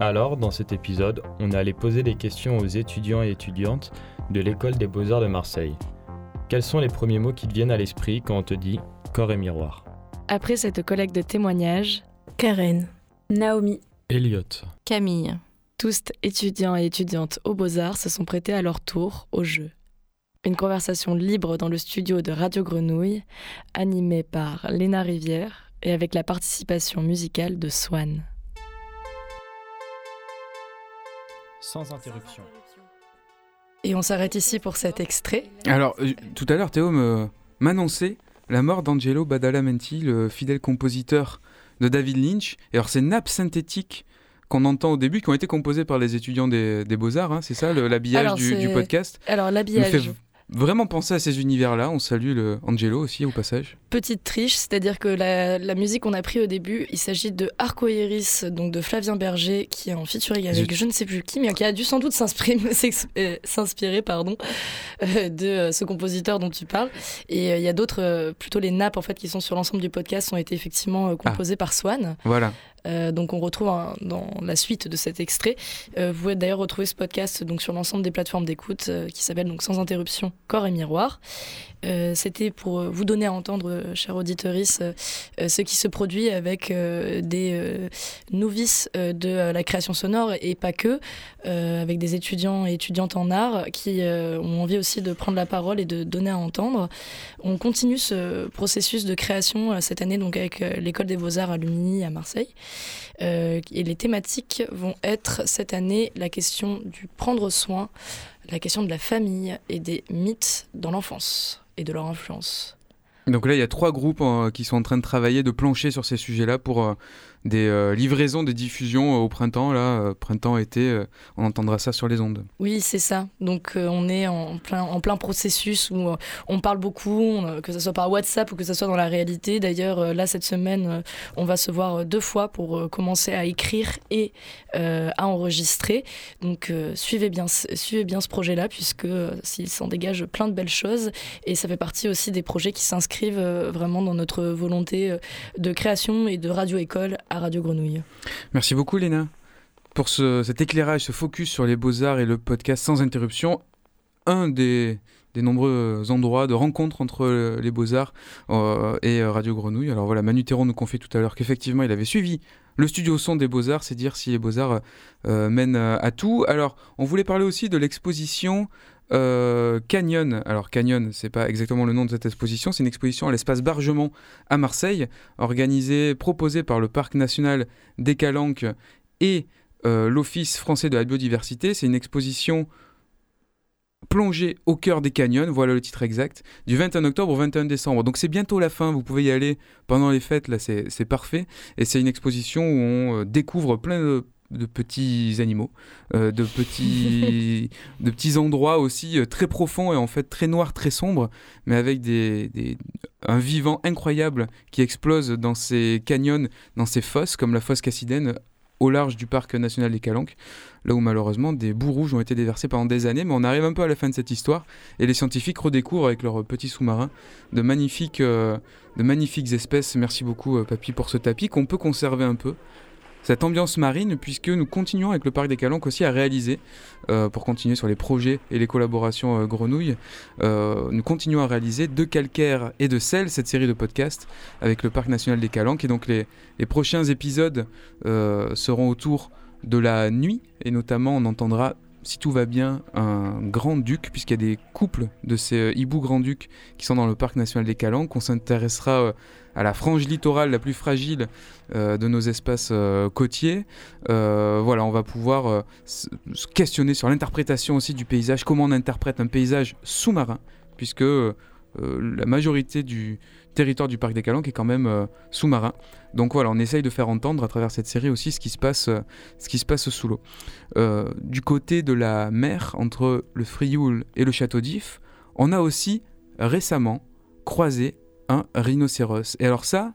Alors, dans cet épisode, on est allé poser des questions aux étudiants et étudiantes de l'école des beaux-arts de Marseille. Quels sont les premiers mots qui te viennent à l'esprit quand on te dit corps et miroir Après cette collecte de témoignages, Karen, Naomi, Elliot, Camille. tous étudiants et étudiantes aux Beaux-Arts se sont prêtés à leur tour au jeu. Une conversation libre dans le studio de Radio Grenouille, animée par Léna Rivière et avec la participation musicale de Swan. sans interruption. Et on s'arrête ici pour cet extrait. Alors, euh, tout à l'heure, Théo m'annonçait la mort d'Angelo Badalamenti, le fidèle compositeur de David Lynch. Et alors, ces nappes synthétiques qu'on entend au début, qui ont été composées par les étudiants des, des Beaux-Arts, hein, c'est ça l'habillage du, podcast Alors l'habillage, vraiment penser à ces univers-là. On salue le Angelo aussi au passage. petite triche, c'est-à-dire que la, la musique qu'on a pris au début, il s'agit de Arco Iris, donc de Flavien Berger, qui est en featuring avec Zut. je ne sais plus qui, mais qui a dû sans doute s'inspirer, euh, s'inspirer pardon, euh, de euh, ce compositeur dont tu parles. Et euh, il y a d'autres, euh, plutôt les nappes en fait, qui sont sur l'ensemble du podcast, ont été effectivement euh, composées par Swan. Voilà. Euh, donc on retrouve dans la suite de cet extrait. Euh, vous pouvez d'ailleurs retrouver ce podcast donc sur l'ensemble des plateformes d'écoute euh, qui s'appelle donc sans interruption Corps et Miroir. C'était pour vous donner à entendre, chers auditeurs, ce qui se produit avec des novices de la création sonore et pas que, avec des étudiants et étudiantes en art qui ont envie aussi de prendre la parole et de donner à entendre. On continue ce processus de création cette année donc avec l'école des beaux-arts à Lumini à Marseille. Euh, et les thématiques vont être cette année la question du prendre soin, la question de la famille et des mythes dans l'enfance et de leur influence. Donc là, il y a trois groupes euh, qui sont en train de travailler, de plancher sur ces sujets-là pour euh, des euh, livraisons, des diffusions euh, au printemps. Là, euh, printemps, été, on entendra ça sur les ondes. Oui, c'est ça. Donc on est en plein, processus où on parle beaucoup, que ce soit par WhatsApp ou que ce soit dans la réalité. D'ailleurs, là, cette semaine, on va se voir deux fois pour commencer à écrire et à enregistrer. Donc suivez, bien, ce- suivez bien ce projet-là puisque s'il s'en dégage plein de belles choses et ça fait partie aussi des projets qui s'inscrivent vraiment dans notre volonté de création et de radio-école à Radio Grenouille. Merci beaucoup, Léna, pour ce- cet éclairage, ce focus sur les beaux-arts et le podcast sans interruption. Un des, des nombreux endroits de rencontre entre euh, les beaux-arts euh, et euh, Radio Grenouille. Alors voilà, Manu Théron nous confie tout à l'heure qu'effectivement, il avait suivi le studio son des beaux-arts, c'est dire si les beaux-arts mènent à tout. Alors, on voulait parler aussi de l'exposition euh, Canyon. Alors, Canyon, c'est pas exactement le nom de cette exposition, c'est une exposition à l'espace Bargemont à Marseille, organisée, proposée par le Parc national des Calanques et euh, l'Office français de la biodiversité. C'est une exposition plongée au cœur des canyons, voilà le titre exact, du 21 octobre au 21 décembre. Donc c'est bientôt la fin, vous pouvez y aller pendant les fêtes, là c'est parfait. Et c'est une exposition où on euh, découvre plein de, de petits animaux, euh, de, petits, de petits endroits aussi euh, très profonds et en fait très noirs, très sombres, mais avec des, des- un vivant incroyable qui explose dans ces canyons, dans ces fosses, comme la fosse Cassidène au large du parc national des Calanques, là où malheureusement des bouts rouges ont été déversés pendant des années, mais on arrive un peu à la fin de cette histoire, et les scientifiques redécouvrent avec leurs petits sous-marins de magnifiques, euh, de magnifiques espèces. Merci beaucoup Papy pour ce tapis qu'on peut conserver un peu. Cette ambiance marine, puisque nous continuons avec le Parc des Calanques aussi à réaliser, euh, pour continuer sur les projets et les collaborations euh, grenouilles, euh, nous continuons à réaliser de calcaire et de sel, cette série de podcasts avec le Parc National des Calanques. Et donc les, prochains épisodes seront autour de la nuit, et notamment on entendra, si tout va bien, un grand-duc, puisqu'il y a des couples de ces euh, hiboux grand-ducs qui sont dans le Parc National des Calanques. On s'intéressera euh, à la frange littorale la plus fragile euh, de nos espaces côtiers. Voilà, on va pouvoir se questionner sur l'interprétation aussi du paysage, comment on interprète un paysage sous-marin, puisque la majorité du territoire du parc des Calanques est quand même euh, sous-marin. Donc voilà, on essaye de faire entendre à travers cette série aussi ce qui se passe, euh, ce qui se passe sous l'eau. Euh, du côté de la mer, entre le Frioul et le Château d'If, on a aussi récemment croisé un rhinocéros. Et alors ça,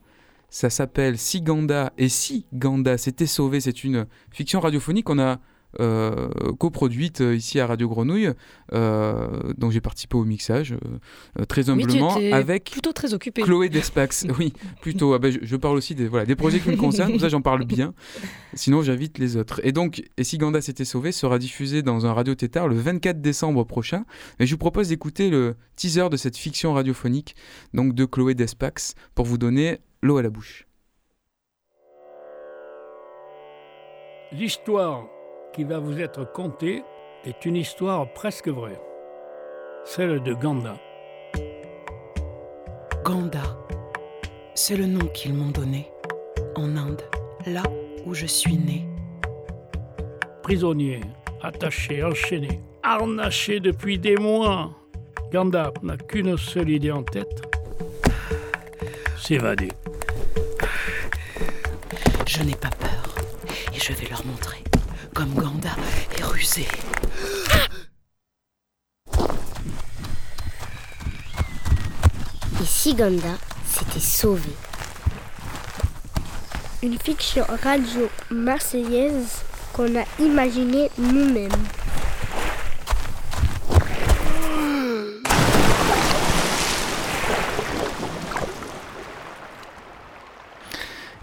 ça s'appelle Siganda et Si Ganda s'était sauvé. C'est une fiction radiophonique qu'on a euh, coproduite euh, ici à Radio Grenouille, euh, dont j'ai participé au mixage euh, très Oui, tu humblement étais avec plutôt très occupé. Chloé Despax. oui, plutôt. Ah ben, je, je parle aussi des, voilà, des projets qui me concernent, comme ça j'en parle bien. Sinon j'invite les autres. Et donc, Et si Ganda s'était sauvé sera diffusé dans un radio tétard le 24 décembre prochain. Et je vous propose d'écouter le teaser de cette fiction radiophonique donc de Chloé Despax pour vous donner l'eau à la bouche. L'histoire qui va vous être contée est une histoire presque vraie. Celle de Ganda. Ganda, c'est le nom qu'ils m'ont donné en Inde, là où je suis né. Prisonnier, attaché, enchaîné, harnaché depuis des mois, Ganda n'a qu'une seule idée en tête s'évader. Je n'ai pas peur et je vais leur montrer comme Ganda est rusé. Et Siganda s'était sauvé. Une fiction radio marseillaise qu'on a imaginée nous-mêmes.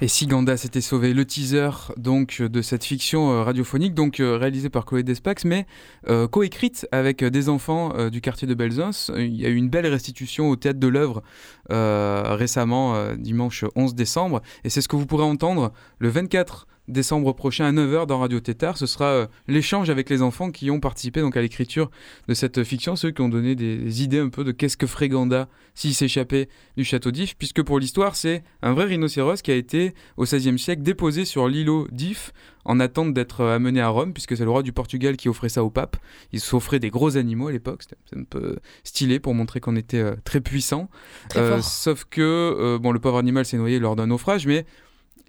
Et si Ganda s'était sauvé, le teaser donc de cette fiction euh, radiophonique, donc euh, réalisée par Chloé Despax, mais euh, coécrite avec euh, des enfants du quartier de Belzons. Il y a eu une belle restitution au théâtre de l'œuvre récemment, dimanche 11 décembre, et c'est ce que vous pourrez entendre le 24 décembre prochain à 9h dans Radio Tétard. Ce sera euh, l'échange avec les enfants qui ont participé donc à l'écriture de cette fiction, ceux qui ont donné des, des idées un peu de qu'est-ce que ferait Ganda s'il s'échappait du château d'If, puisque pour l'histoire, c'est un vrai rhinocéros qui a été au XVIe siècle déposé sur l'îlot d'If en attente d'être euh, amené à Rome, puisque c'est le roi du Portugal qui offrait ça au pape. Il s'offrait des gros animaux à l'époque, c'était un peu stylé pour montrer qu'on était euh, très puissant. Très sauf que bon, le pauvre animal s'est noyé lors d'un naufrage, mais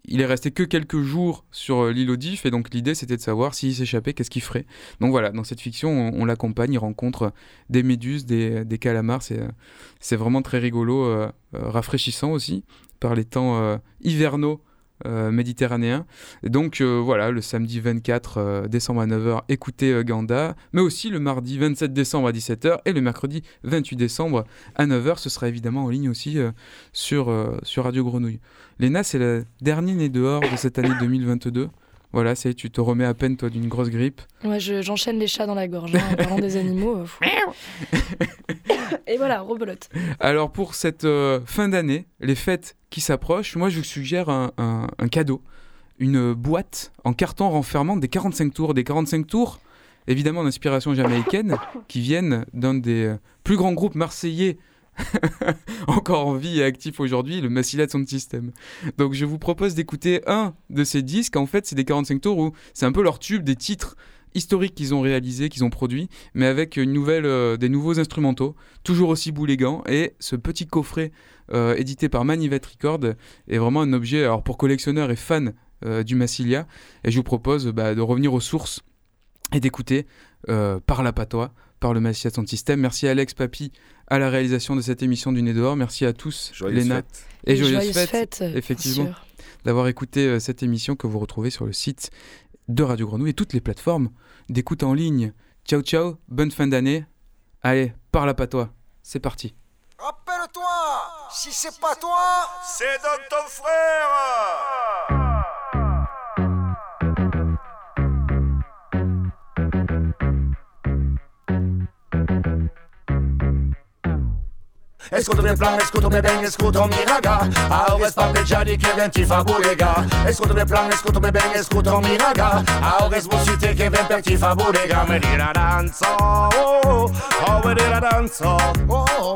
il est resté que quelques jours sur euh, l'île d'If et donc l'idée c'était de savoir s'il s'échappait, qu'est-ce qu'il ferait. Donc voilà, dans cette fiction, on, l'accompagne, il rencontre des méduses, des, des calamars, c'est, euh, vraiment très rigolo, euh, euh, rafraîchissant aussi par les temps euh, hivernaux euh, méditerranéens. Et donc euh, voilà, le samedi 24 euh, décembre à 9h, écoutez Ganda, mais aussi le mardi 27 décembre à 17h et le mercredi 28 décembre à 9h, ce sera évidemment en ligne aussi sur, sur Radio Grenouille. Léna, c'est le dernier né dehors de cette année 2022. Voilà, c'est tu te remets à peine toi d'une grosse grippe. Ouais, je- j'enchaîne les chats dans la gorge hein, en parlant des animaux. Et voilà, rebelote. Alors pour cette euh, fin d'année, les fêtes qui s'approchent, moi je vous suggère un, cadeau, une boîte en carton renfermant des 45 tours. Des 45 tours, évidemment d'inspiration jamaïcaine, qui viennent d'un des euh, plus grands groupes marseillais encore en vie et actif aujourd'hui, le Massilia Sound System. Donc je vous propose d'écouter un de ces disques. En fait, c'est des 45 tours où c'est un peu leur tube des titres historiques qu'ils ont réalisés, qu'ils ont produits, mais avec une nouvelle, euh, des nouveaux instrumentaux, toujours aussi boulégants. Et ce petit coffret euh, édité par Manivet Record est vraiment un objet alors pour collectionneurs et fans euh, du Massilia. Et je vous propose bah, de revenir aux sources et d'écouter euh, par la patois, par le Massilia Sound System. Merci à Alex Papy à la réalisation de cette émission du Nez dehors. Merci à tous, Joyeuses Léna et, Et joyeuses, fêtes, effectivement, sûr. d'avoir écouté cette émission que vous retrouvez sur le site de Radio Grenouille et toutes les plateformes d'écoute en ligne. Ciao ciao, bonne fin d'année. Allez, par la patois, c'est parti. Rappelle-toi, si c'est pas toi, c'est donc ton frère. Escuto mio plan, escuto me ben, escuto mi raga. Ahora es pappeggiati che venti fa bulega Escuto mio plan, escuto me ben, escuto mi raga. Ahora es musite che ven per ti fa bulega Me dire danza, oh, oh, oh, me dire danza Oh,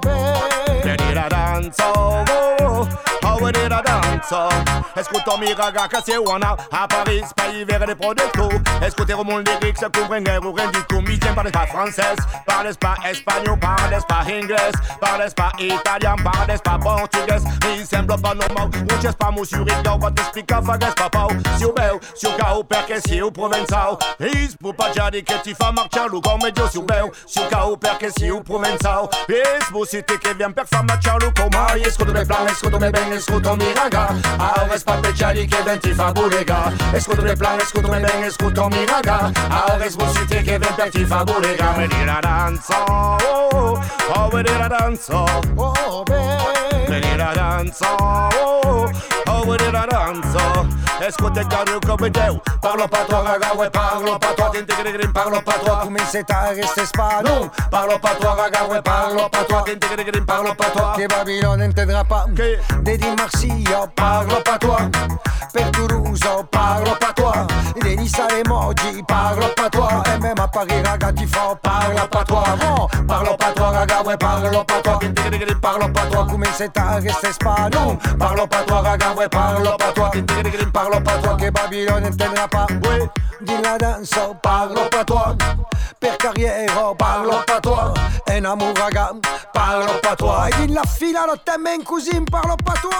me dire danza, oh, oh, oh, me dire danza Escuto mi raga che se wanna A Paris, pays vers les productos Escuter au monde lyrique, se comprendre ou rien du tiens parles pas française, parles pas espagnol, parles pas inglés Parles pas italien, parles pas português Mi sembra pas normal, não c'è spamo sur il Vou te explicar fagas papau Se o meu, se o carro perché se o provençal Is pour pas dire que ti fa marchar lo come Dio Se o meu, se o carro perché se o provençal Is você che vem per fa marchar lo come Escuto me plan, escuto me ben, escuto mi miraga. Ahora es parte Jari que ven ti faburega Escuto mi plan, escuto mi men, escuto mi gaga Ahora es vos y te que ven oh, oh, venir a Oh, ven Venir oh, oh, oh venir a danza Escuta il carro come Deu Parlo pas toi raga, ouais parlo pas toi Tintigri parlo pas toi Come se ta reste spano Parlo pas toi raga, ouais parlo pas toi Tintigri parlo pas toi Che Babilone intendrà pas De Di Marsilio, parlo pas toi Per Toulouse, parlo pas toi De Nissa Emoji, parlo pas toi E même à Paris raga ti fa, parlo pas toi No, parlo pas toi raga, ouais parlo pas toi parlo pas toi Come se ta reste spano Parlo pas toi raga, ouais parlo pas toi Tintigri parlo pas toi Babilone intendrà pas Ouais, di la danza, parlo pas toi pas toi amour raga, pas toi E di la fila così, parlo pas toi